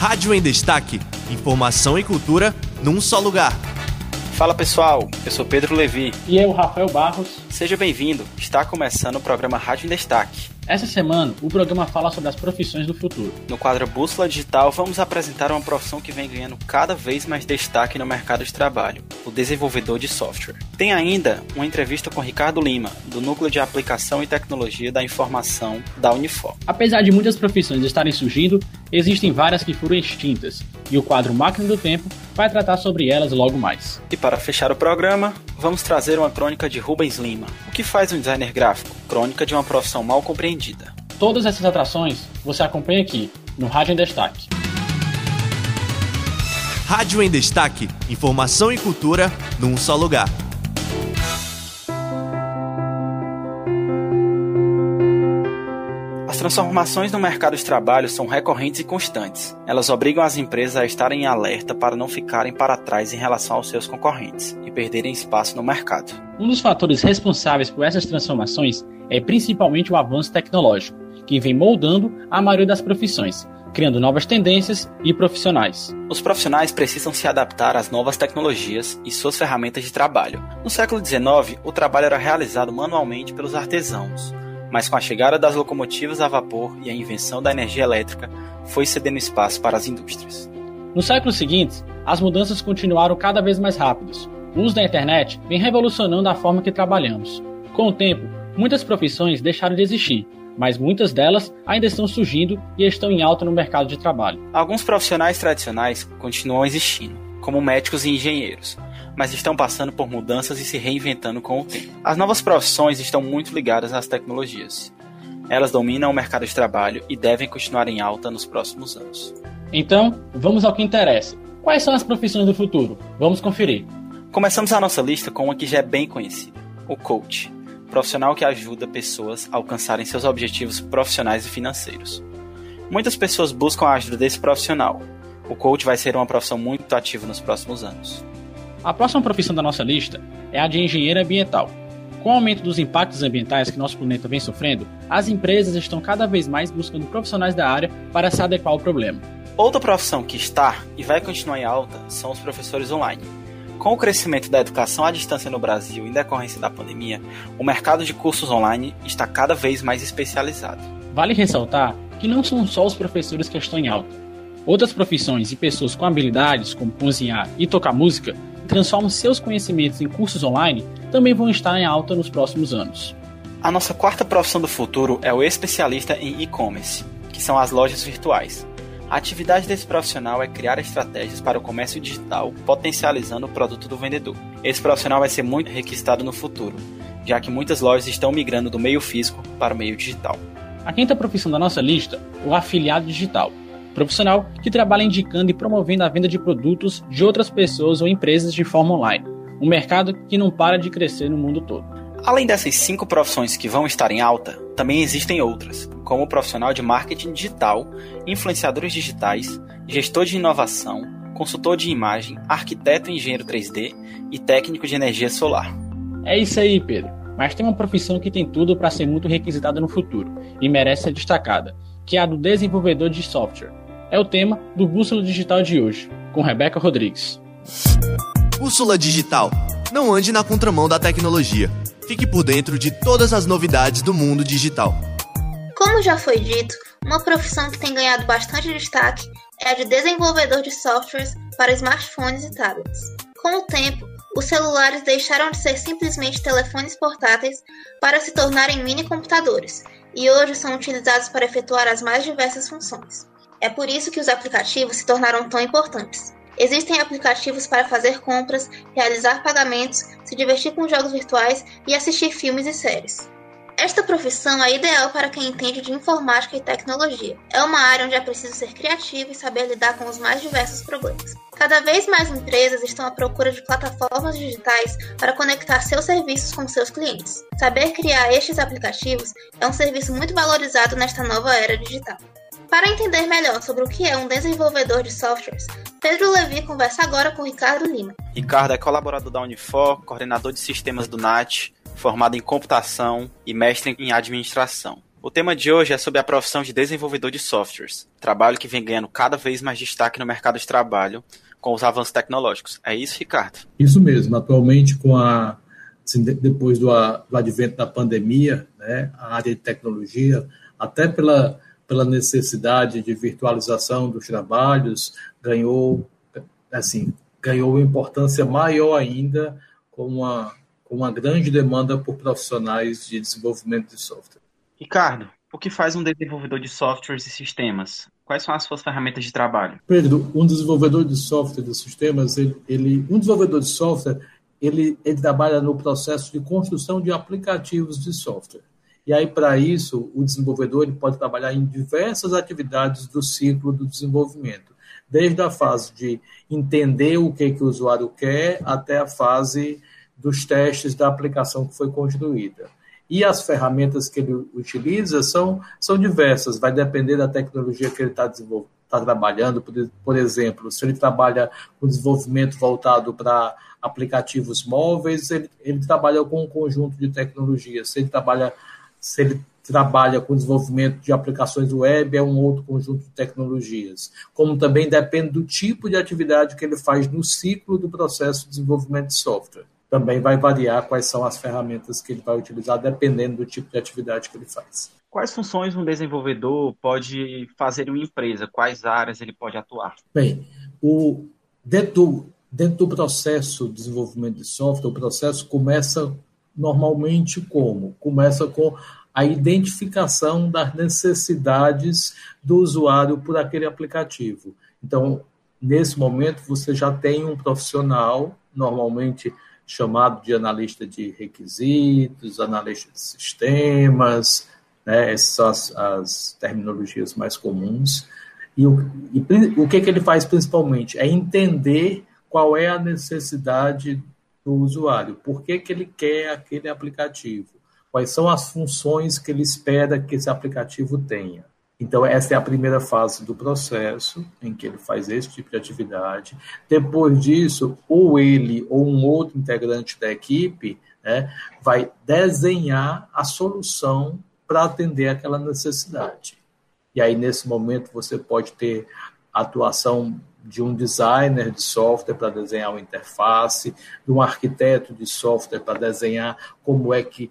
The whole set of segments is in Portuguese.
Rádio em Destaque. Informação e cultura num só lugar. Fala pessoal, eu sou Pedro Levi. E eu, Rafael Barros. Seja bem-vindo, está começando o programa Rádio em Destaque. Essa semana, o programa fala sobre as profissões do futuro. No quadro Bússola Digital, vamos apresentar uma profissão que vem ganhando cada vez mais destaque no mercado de trabalho: o desenvolvedor de software. Tem ainda uma entrevista com Ricardo Lima, do Núcleo de Aplicação e Tecnologia da Informação da Unifor. Apesar de muitas profissões estarem surgindo, existem várias que foram extintas, e o quadro Máquina do Tempo vai tratar sobre elas logo mais. E para fechar o programa, vamos trazer uma crônica de Rubens Lima. O que faz um designer gráfico? Crônica de uma profissão mal compreendida. Todas essas atrações você acompanha aqui, no Rádio em Destaque. Rádio em Destaque. Informação e cultura num só lugar. Transformações no mercado de trabalho são recorrentes e constantes. Elas obrigam as empresas a estarem em alerta para não ficarem para trás em relação aos seus concorrentes e perderem espaço no mercado. Um dos fatores responsáveis por essas transformações é principalmente o avanço tecnológico, que vem moldando a maioria das profissões, criando novas tendências e profissionais. Os profissionais precisam se adaptar às novas tecnologias e suas ferramentas de trabalho. No século XIX, o trabalho era realizado manualmente pelos artesãos, mas com a chegada das locomotivas a vapor e a invenção da energia elétrica, foi cedendo espaço para as indústrias. No século seguinte, as mudanças continuaram cada vez mais rápidas. O uso da internet vem revolucionando a forma que trabalhamos. Com o tempo, muitas profissões deixaram de existir, mas muitas delas ainda estão surgindo e estão em alta no mercado de trabalho. Alguns profissionais tradicionais continuam existindo, como médicos e engenheiros, mas estão passando por mudanças e se reinventando com o tempo. As novas profissões estão muito ligadas às tecnologias. Elas dominam o mercado de trabalho e devem continuar em alta nos próximos anos. Então, vamos ao que interessa. Quais são as profissões do futuro? Vamos conferir. Começamos a nossa lista com uma que já é bem conhecida: o coach, profissional que ajuda pessoas a alcançarem seus objetivos profissionais e financeiros. Muitas pessoas buscam a ajuda desse profissional. O coach vai ser uma profissão muito ativa nos próximos anos. A próxima profissão da nossa lista é a de engenheiro ambiental. Com o aumento dos impactos ambientais que nosso planeta vem sofrendo, as empresas estão cada vez mais buscando profissionais da área para se adequar ao problema. Outra profissão que está e vai continuar em alta são os professores online. Com o crescimento da educação à distância no Brasil em decorrência da pandemia, o mercado de cursos online está cada vez mais especializado. Vale ressaltar que não são só os professores que estão em alta. Outras profissões e pessoas com habilidades como cozinhar e tocar música transformam seus conhecimentos em cursos online também vão estar em alta nos próximos anos. A nossa quarta profissão do futuro é o especialista em e-commerce, que são as lojas virtuais. A atividade desse profissional é criar estratégias para o comércio digital, potencializando o produto do vendedor. Esse profissional vai ser muito requisitado no futuro, já que muitas lojas estão migrando do meio físico para o meio digital. A quinta profissão da nossa lista é o afiliado digital, profissional que trabalha indicando e promovendo a venda de produtos de outras pessoas ou empresas de forma online, um mercado que não para de crescer no mundo todo. Além dessas cinco profissões que vão estar em alta, também existem outras, como o profissional de marketing digital, influenciadores digitais, gestor de inovação, consultor de imagem, arquiteto e engenheiro 3D e técnico de energia solar. É isso aí, Pedro. Mas tem uma profissão que tem tudo para ser muito requisitada no futuro e merece ser destacada, que é a do desenvolvedor de software. É o tema do Bússola Digital de hoje, com Rebeca Rodrigues. Bússola Digital. Não ande na contramão da tecnologia. Fique por dentro de todas as novidades do mundo digital. Como já foi dito, uma profissão que tem ganhado bastante destaque é a de desenvolvedor de softwares para smartphones e tablets. Com o tempo, os celulares deixaram de ser simplesmente telefones portáteis para se tornarem mini computadores e hoje são utilizados para efetuar as mais diversas funções. É por isso que os aplicativos se tornaram tão importantes. Existem aplicativos para fazer compras, realizar pagamentos, se divertir com jogos virtuais e assistir filmes e séries. Esta profissão é ideal para quem entende de informática e tecnologia. É uma área onde é preciso ser criativo e saber lidar com os mais diversos problemas. Cada vez mais empresas estão à procura de plataformas digitais para conectar seus serviços com seus clientes. Saber criar estes aplicativos é um serviço muito valorizado nesta nova era digital. Para entender melhor sobre o que é um desenvolvedor de softwares, Pedro Levi conversa agora com Ricardo Lima. Ricardo é colaborador da Unifor, coordenador de sistemas do NAT, formado em computação e mestre em administração. O tema de hoje é sobre a profissão de desenvolvedor de softwares, trabalho que vem ganhando cada vez mais destaque no mercado de trabalho com os avanços tecnológicos. É isso, Ricardo? Isso mesmo. Atualmente, com a assim, depois do, do, advento da pandemia, né, a área de tecnologia, até pela, pela necessidade de virtualização dos trabalhos, ganhou assim ganhou importância maior ainda com uma, com uma grande demanda por profissionais de desenvolvimento de software. Ricardo, o que faz um desenvolvedor de softwares e sistemas? Quais são as suas ferramentas de trabalho? Pedro, um desenvolvedor de software e de sistemas, ele, ele, um desenvolvedor de software, ele, ele trabalha no processo de construção de aplicativos de software. E aí, para isso, o desenvolvedor ele pode trabalhar em diversas atividades do ciclo do desenvolvimento, desde a fase de entender o que, que o usuário quer até a fase dos testes da aplicação que foi construída. E as ferramentas que ele utiliza são, são diversas, vai depender da tecnologia que ele está desenvolvendo está trabalhando, por, por, exemplo, se ele trabalha com desenvolvimento voltado para aplicativos móveis, ele, ele, trabalha com um conjunto de tecnologias. Se ele trabalha, se ele trabalha com desenvolvimento de aplicações web, é um outro conjunto de tecnologias. Como também depende do tipo de atividade que ele faz no ciclo do processo de desenvolvimento de software também vai variar quais são as ferramentas que ele vai utilizar, dependendo do tipo de atividade que ele faz. Quais funções um desenvolvedor pode fazer em uma empresa? Quais áreas ele pode atuar? Bem, o, dentro, dentro do processo de desenvolvimento de software, o processo começa normalmente como? Começa com a identificação das necessidades do usuário por aquele aplicativo. Então, nesse momento, você já tem um profissional, normalmente chamado de analista de requisitos, analista de sistemas, né? essas são as, as terminologias mais comuns. E, o, e o que, que ele faz principalmente? É entender qual é a necessidade do usuário, por que, que ele quer aquele aplicativo, quais são as funções que ele espera que esse aplicativo tenha. Então, essa é a primeira fase do processo, em que ele faz esse tipo de atividade. Depois disso, ou ele ou um outro integrante da equipe né, vai desenhar a solução para atender aquela necessidade. E aí, nesse momento, você pode ter atuação de um designer de software para desenhar uma interface, de um arquiteto de software para desenhar como é que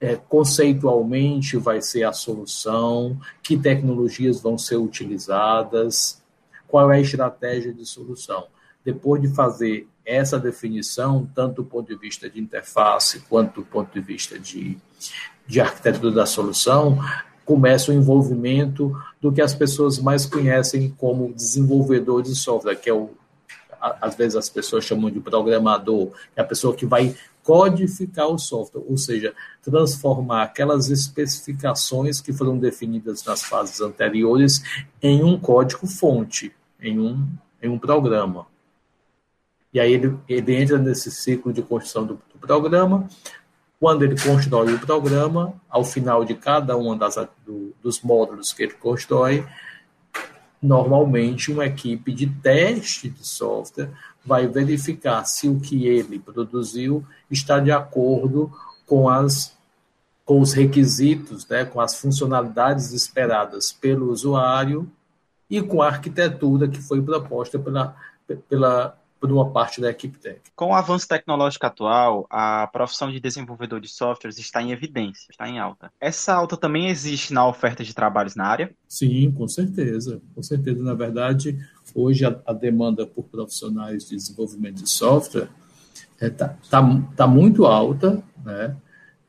é, conceitualmente vai ser a solução, que tecnologias vão ser utilizadas, qual é a estratégia de solução. Depois de fazer essa definição, tanto do ponto de vista de interface quanto do ponto de vista de, de arquitetura da solução, começa o envolvimento do que as pessoas mais conhecem como desenvolvedor de software, que é o às vezes as pessoas chamam de programador, é a pessoa que vai codificar o software, ou seja, transformar aquelas especificações que foram definidas nas fases anteriores em um código-fonte, em um, em um programa. E aí ele, ele entra nesse ciclo de construção do, do programa. Quando ele constrói o programa, ao final de cada um das, do, dos módulos que ele constrói, normalmente uma equipe de teste de software vai verificar se o que ele produziu está de acordo com, as, com os requisitos, né, com as funcionalidades esperadas pelo usuário e com a arquitetura que foi proposta pela, pela, por uma parte da equipe técnica. Com o avanço tecnológico atual, a profissão de desenvolvedor de softwares está em evidência, está em alta. Essa alta também existe na oferta de trabalhos na área? Sim, com certeza. Com certeza, na verdade, hoje a, a demanda por profissionais de desenvolvimento de software está é, tá, tá, tá muito alta, né?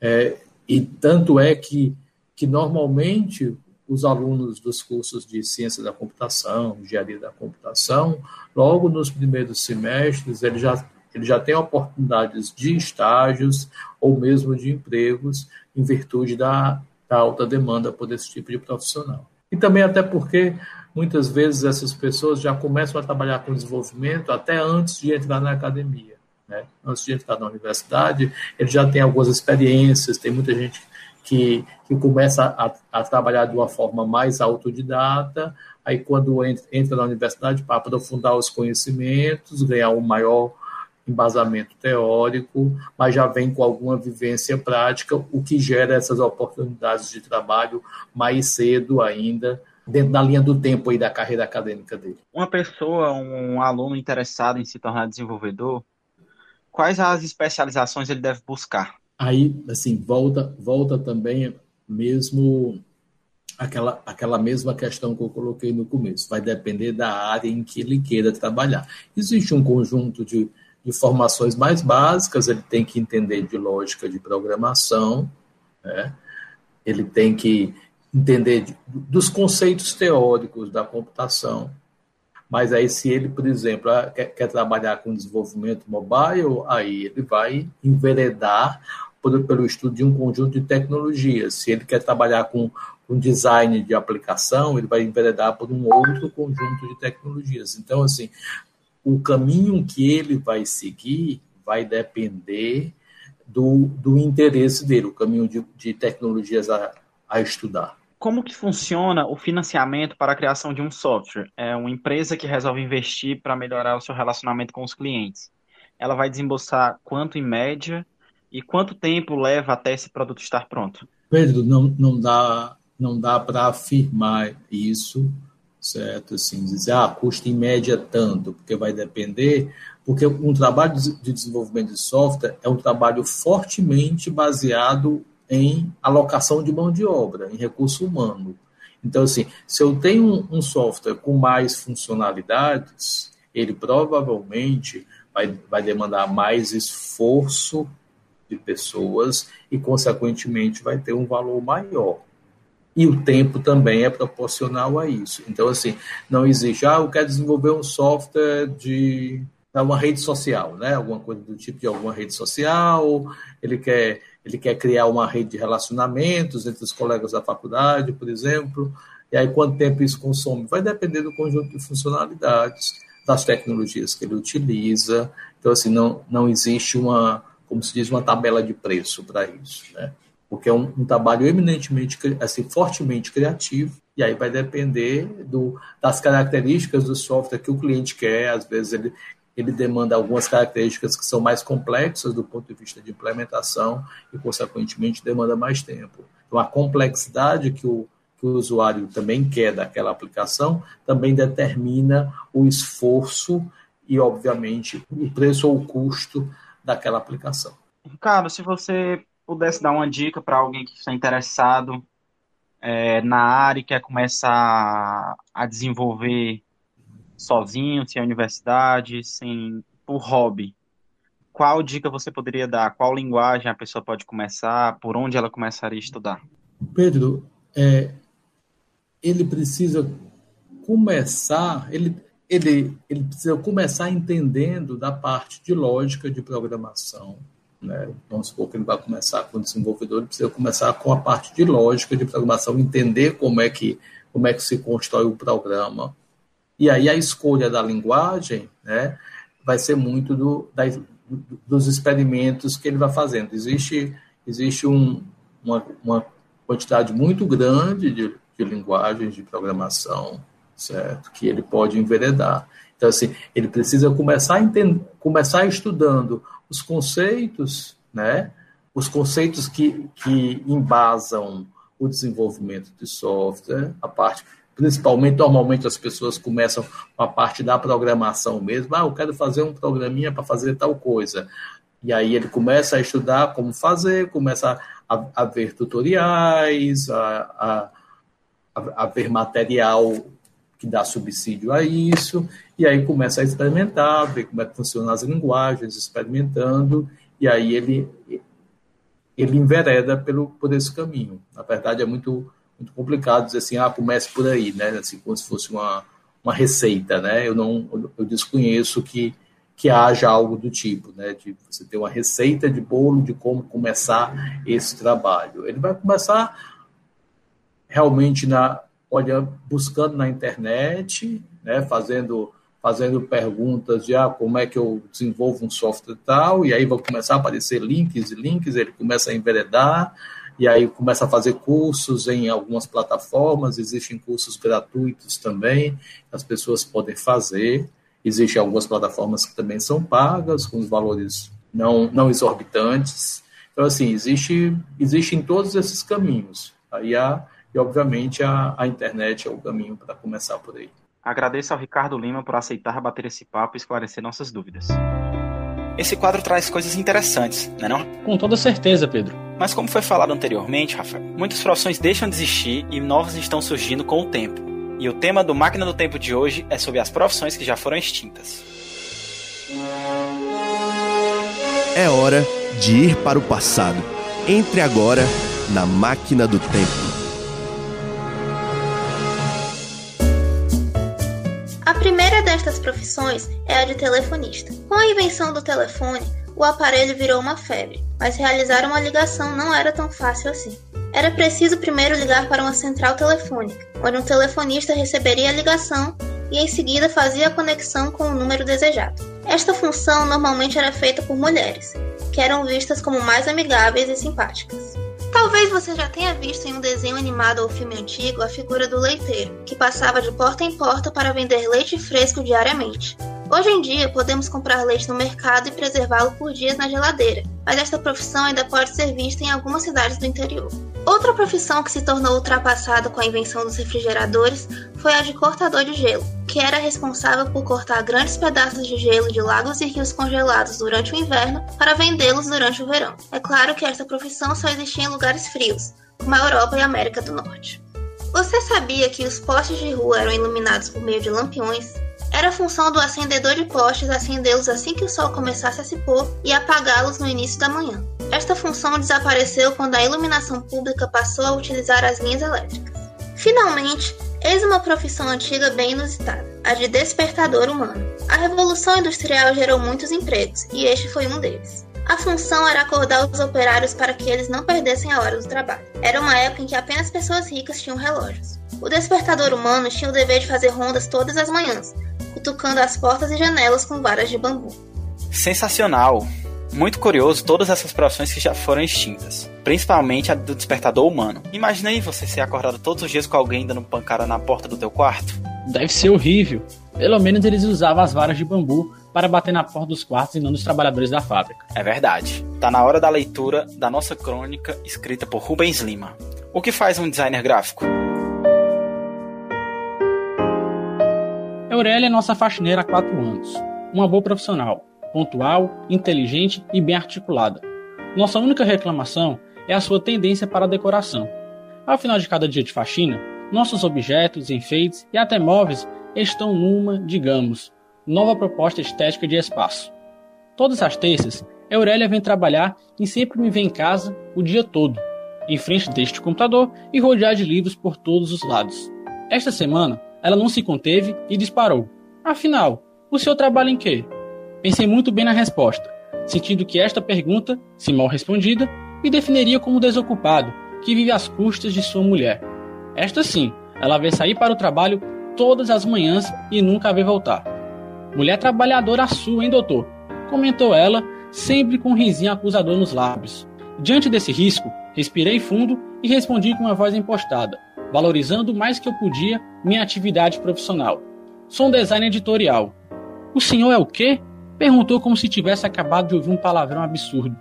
É, e tanto é que, que normalmente os alunos dos cursos de ciência da computação, engenharia da computação, logo nos primeiros semestres, ele já, ele já tem oportunidades de estágios ou mesmo de empregos em virtude da, da alta demanda por esse tipo de profissional. E também até porque muitas vezes essas pessoas já começam a trabalhar com desenvolvimento até antes de entrar na academia. Né? Antes de entrar na universidade, ele já tem algumas experiências, tem muita gente que, que começa a, a, trabalhar de uma forma mais autodidata, aí quando entra, entra na universidade para aprofundar os conhecimentos, ganhar um maior embasamento teórico, mas já vem com alguma vivência prática, o que gera essas oportunidades de trabalho mais cedo ainda, dentro da linha do tempo aí da carreira acadêmica dele. Uma pessoa, um aluno interessado em se tornar desenvolvedor, quais as especializações ele deve buscar? Aí, assim, volta, volta também mesmo aquela, aquela mesma questão que eu coloquei no começo. Vai depender da área em que ele queira trabalhar. Existe um conjunto de, de formações mais básicas, ele tem que entender de lógica de programação, né? ele tem que entender de, dos conceitos teóricos da computação. Mas aí, se ele, por exemplo, ah, quer, quer trabalhar com desenvolvimento mobile, aí ele vai enveredar por, pelo estudo de um conjunto de tecnologias. Se ele quer trabalhar com um design de aplicação, ele vai enveredar por um outro conjunto de tecnologias. Então, assim, o caminho que ele vai seguir vai depender do, do interesse dele, o caminho de, de tecnologias a, a estudar. Como que funciona o financiamento para a criação de um software? É uma empresa que resolve investir para melhorar o seu relacionamento com os clientes. Ela vai desembolsar quanto em média e quanto tempo leva até esse produto estar pronto? Pedro, não, não dá não dá para afirmar isso, certo? Assim, dizer, ah, custa em média tanto, porque vai depender, porque um trabalho de desenvolvimento de software é um trabalho fortemente baseado em alocação de mão de obra, em recurso humano. Então, assim, se eu tenho um software com mais funcionalidades, ele provavelmente vai, vai demandar mais esforço de pessoas e, consequentemente, vai ter um valor maior. E o tempo também é proporcional a isso. Então, assim, não existe, ah, eu quero desenvolver um software de uma rede social, né? Alguma coisa do tipo de alguma rede social, ele quer, ele quer criar uma rede de relacionamentos entre os colegas da faculdade, por exemplo. E aí, quanto tempo isso consome? Vai depender do conjunto de funcionalidades, das tecnologias que ele utiliza. Então, assim, não, não existe uma, como se diz, uma tabela de preço para isso, né? porque é um, um, trabalho eminentemente, assim, fortemente criativo, e aí vai depender do, das características do software que o cliente quer, às vezes ele, ele demanda algumas características que são mais complexas do ponto de vista de implementação e, consequentemente, demanda mais tempo. Então, a complexidade que o, que o usuário também quer daquela aplicação também determina o esforço e, obviamente, o preço ou o custo daquela aplicação. Ricardo, se você pudesse dar uma dica para alguém que está interessado é, na área e quer começar a desenvolver sozinho, sem a universidade, sem por hobby, qual dica você poderia dar? Qual linguagem a pessoa pode começar? Por onde ela começaria a estudar? Pedro, é, ele precisa começar, ele, ele, ele precisa começar entendendo da parte de lógica de programação, né? Vamos supor que ele vai começar com o desenvolvedor, ele precisa começar com a parte de lógica de programação, entender como é que, como é que se constrói o programa. E aí a escolha da linguagem né, vai ser muito do, da, dos experimentos que ele vai fazendo. Existe, existe um, uma, uma quantidade muito grande de, de linguagens de programação, certo? Que ele pode enveredar. Então, assim, ele precisa começar, entend... começar estudando os conceitos, né? os conceitos que, que embasam o desenvolvimento de software, a parte principalmente, normalmente as pessoas começam com a parte da programação mesmo, ah, eu quero fazer um programinha para fazer tal coisa. E aí ele começa a estudar como fazer, começa a, a ver tutoriais, a, a, a ver material que dá subsídio a isso, e aí começa a experimentar, ver como é que funcionam as linguagens, experimentando, e aí ele, ele envereda pelo, por esse caminho. Na verdade, é muito, muito complicado dizer assim, ah, comece por aí, né? Assim, como se fosse uma, uma receita, né? Eu não, eu desconheço que, que haja algo do tipo, né? De você ter uma receita de bolo de como começar esse trabalho. Ele vai começar realmente na olha, buscando na internet, né, fazendo, fazendo perguntas de ah, como é que eu desenvolvo um software tal, e aí vão começar a aparecer links e links, ele começa a enveredar, e aí começa a fazer cursos em algumas plataformas, existem cursos gratuitos também, as pessoas podem fazer, Existem algumas plataformas que também são pagas, com os valores não, não exorbitantes. Então, assim, existe, existe em todos esses caminhos. Aí há, e, obviamente, a, a internet é o caminho para começar por aí. Agradeço ao Ricardo Lima por aceitar bater esse papo e esclarecer nossas dúvidas. Esse quadro traz coisas interessantes, não é não? Com toda certeza, Pedro. Mas como foi falado anteriormente, Rafael, muitas profissões deixam de existir e novas estão surgindo com o tempo. E o tema do Máquina do Tempo de hoje é sobre as profissões que já foram extintas. É hora de ir para o passado. Entre agora na Máquina do Tempo. Profissões é a de telefonista. Com a invenção do telefone, o aparelho virou uma febre, mas realizar uma ligação não era tão fácil assim. Era preciso primeiro ligar para uma central telefônica, onde um telefonista receberia a ligação e em seguida fazia a conexão com o número desejado. Esta função normalmente era feita por mulheres, que eram vistas como mais amigáveis e simpáticas. Talvez você já tenha visto em um desenho animado ou filme antigo a figura do leiteiro, que passava de porta em porta para vender leite fresco diariamente. Hoje em dia, podemos comprar leite no mercado e preservá-lo por dias na geladeira, mas esta profissão ainda pode ser vista em algumas cidades do interior. Outra profissão que se tornou ultrapassada com a invenção dos refrigeradores foi a de cortador de gelo, que era responsável por cortar grandes pedaços de gelo de lagos e rios congelados durante o inverno para vendê-los durante o verão. É claro que essa profissão só existia em lugares frios, como a Europa e a América do Norte. Você sabia que os postes de rua eram iluminados por meio de lampiões? Era função do acendedor de postes acendê-los assim que o sol começasse a se pôr e apagá-los no início da manhã. Esta função desapareceu quando a iluminação pública passou a utilizar as linhas elétricas. Finalmente, eis uma profissão antiga bem inusitada, a de despertador humano. A Revolução Industrial gerou muitos empregos, e este foi um deles. A função era acordar os operários para que eles não perdessem a hora do trabalho. Era uma época em que apenas pessoas ricas tinham relógios. O despertador humano tinha o dever de fazer rondas todas as manhãs, cutucando as portas e janelas com varas de bambu. Sensacional! Muito curioso todas essas profissões que já foram extintas, principalmente a do despertador humano. Imagina aí você ser acordado todos os dias com alguém dando pancada na porta do teu quarto. Deve ser horrível. Pelo menos eles usavam as varas de bambu para bater na porta dos quartos e não dos trabalhadores da fábrica. É verdade. Tá na hora da leitura da nossa crônica escrita por Rubens Lima. O que faz um designer gráfico? Aurélia é nossa faxineira há quatro anos. Uma boa profissional, pontual, inteligente e bem articulada. Nossa única reclamação é a sua tendência para a decoração. Ao final de cada dia de faxina, nossos objetos, enfeites e até móveis estão numa, digamos, nova proposta estética de espaço. Todas as terças, Aurélia vem trabalhar e sempre me vê em casa o dia todo, em frente deste computador e rodear de livros por todos os lados. Esta semana, ela não se conteve e disparou. Afinal, o senhor trabalha em quê? Pensei muito bem na resposta, sentindo que esta pergunta, se mal respondida, me definiria como desocupado, que vive às custas de sua mulher. Esta sim, ela vê sair para o trabalho todas as manhãs e nunca vê voltar. Mulher trabalhadora sua, hein, doutor? Comentou ela, sempre com um risinho acusador nos lábios. Diante desse risco, respirei fundo e respondi com uma voz impostada, valorizando mais que eu podia minha atividade profissional. Sou um designer editorial. O senhor é o quê? Perguntou como se tivesse acabado de ouvir um palavrão absurdo.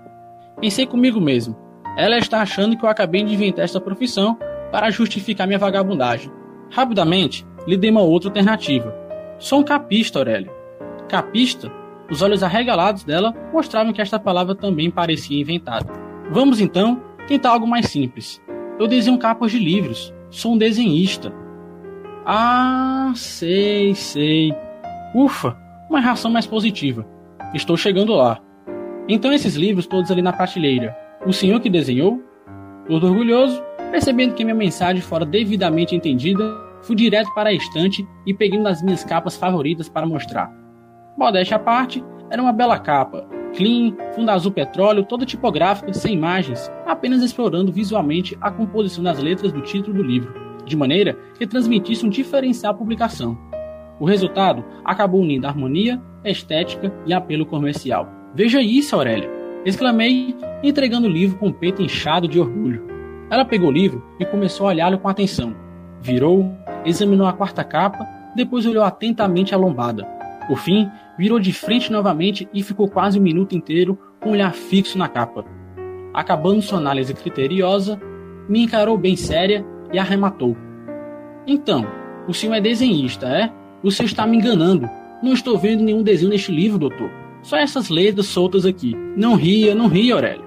Pensei comigo mesmo. Ela está achando que eu acabei de inventar esta profissão para justificar minha vagabundagem. Rapidamente, lhe dei uma outra alternativa. Sou um capista, Aurélia. Capista? Os olhos arregalados dela mostravam que esta palavra também parecia inventada. Vamos então tentar algo mais simples. Eu desenho capas de livros. Sou um desenhista. Ah, sei, sei. Ufa, uma reação mais positiva. Estou chegando lá. Então esses livros todos ali na prateleira. O senhor que desenhou? Todo orgulhoso, percebendo que minha mensagem fora devidamente entendida, fui direto para a estante e peguei uma das minhas capas favoritas para mostrar. Modéstia à parte, era uma bela capa, clean, fundo azul petróleo, toda tipográfica, sem imagens, apenas explorando visualmente a composição das letras do título do livro, de maneira que transmitisse um diferencial à publicação. O resultado acabou unindo harmonia, estética e apelo comercial. Veja isso, Aurélia! exclamei, entregando o livro com o peito inchado de orgulho. Ela pegou o livro e começou a olhá-lo com atenção. Virou, examinou a quarta capa, depois olhou atentamente a lombada. Por fim, virou de frente novamente e ficou quase um minuto inteiro com o olhar fixo na capa. Acabando sua análise criteriosa, me encarou bem séria e arrematou. Então, o senhor é desenhista, é? Senhor está me enganando. Não estou vendo nenhum desenho neste livro, doutor. Só essas letras soltas aqui. Não ria, não ria, Aurélio.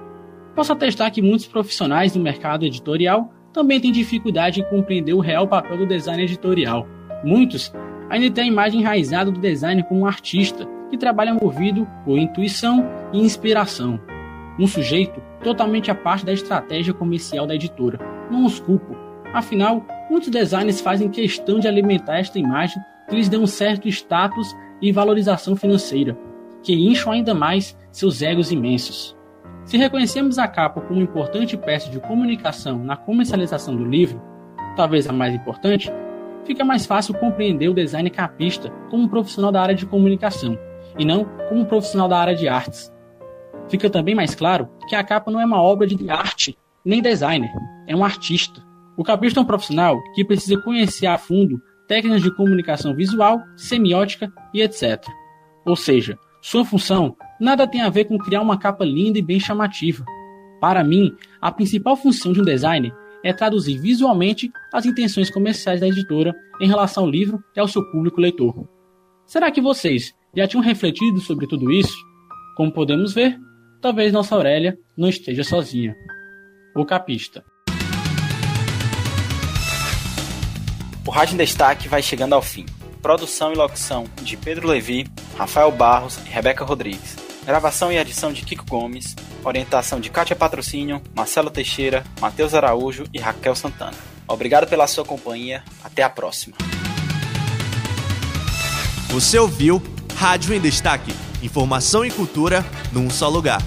Posso atestar que muitos profissionais do mercado editorial também têm dificuldade em compreender o real papel do design editorial. Muitos ainda têm a imagem enraizada do design como um artista que trabalha movido por intuição e inspiração. Um sujeito totalmente à parte da estratégia comercial da editora. Não os culpo. Afinal, muitos designers fazem questão de alimentar esta imagem que lhes dê um certo status e valorização financeira, que incham ainda mais seus egos imensos. Se reconhecemos a capa como importante peça de comunicação na comercialização do livro, talvez a mais importante, fica mais fácil compreender o design capista como um profissional da área de comunicação e não como um profissional da área de artes. Fica também mais claro que a capa não é uma obra de arte nem designer, é um artista. O capista é um profissional que precisa conhecer a fundo técnicas de comunicação visual, semiótica e etc. Ou seja, sua função nada tem a ver com criar uma capa linda e bem chamativa. Para mim, a principal função de um designer é traduzir visualmente as intenções comerciais da editora em relação ao livro e ao seu público leitor. Será que vocês já tinham refletido sobre tudo isso? Como podemos ver, talvez nossa Aurélia não esteja sozinha. O capista. O Rádio em Destaque vai chegando ao fim. Produção e locução de Pedro Levi, Rafael Barros e Rebeca Rodrigues. Gravação e edição de Kiko Gomes. Orientação de Kátia Patrocínio, Marcelo Teixeira, Matheus Araújo e Raquel Santana. Obrigado pela sua companhia. Até a próxima. Você ouviu Rádio em Destaque. Informação e cultura num só lugar.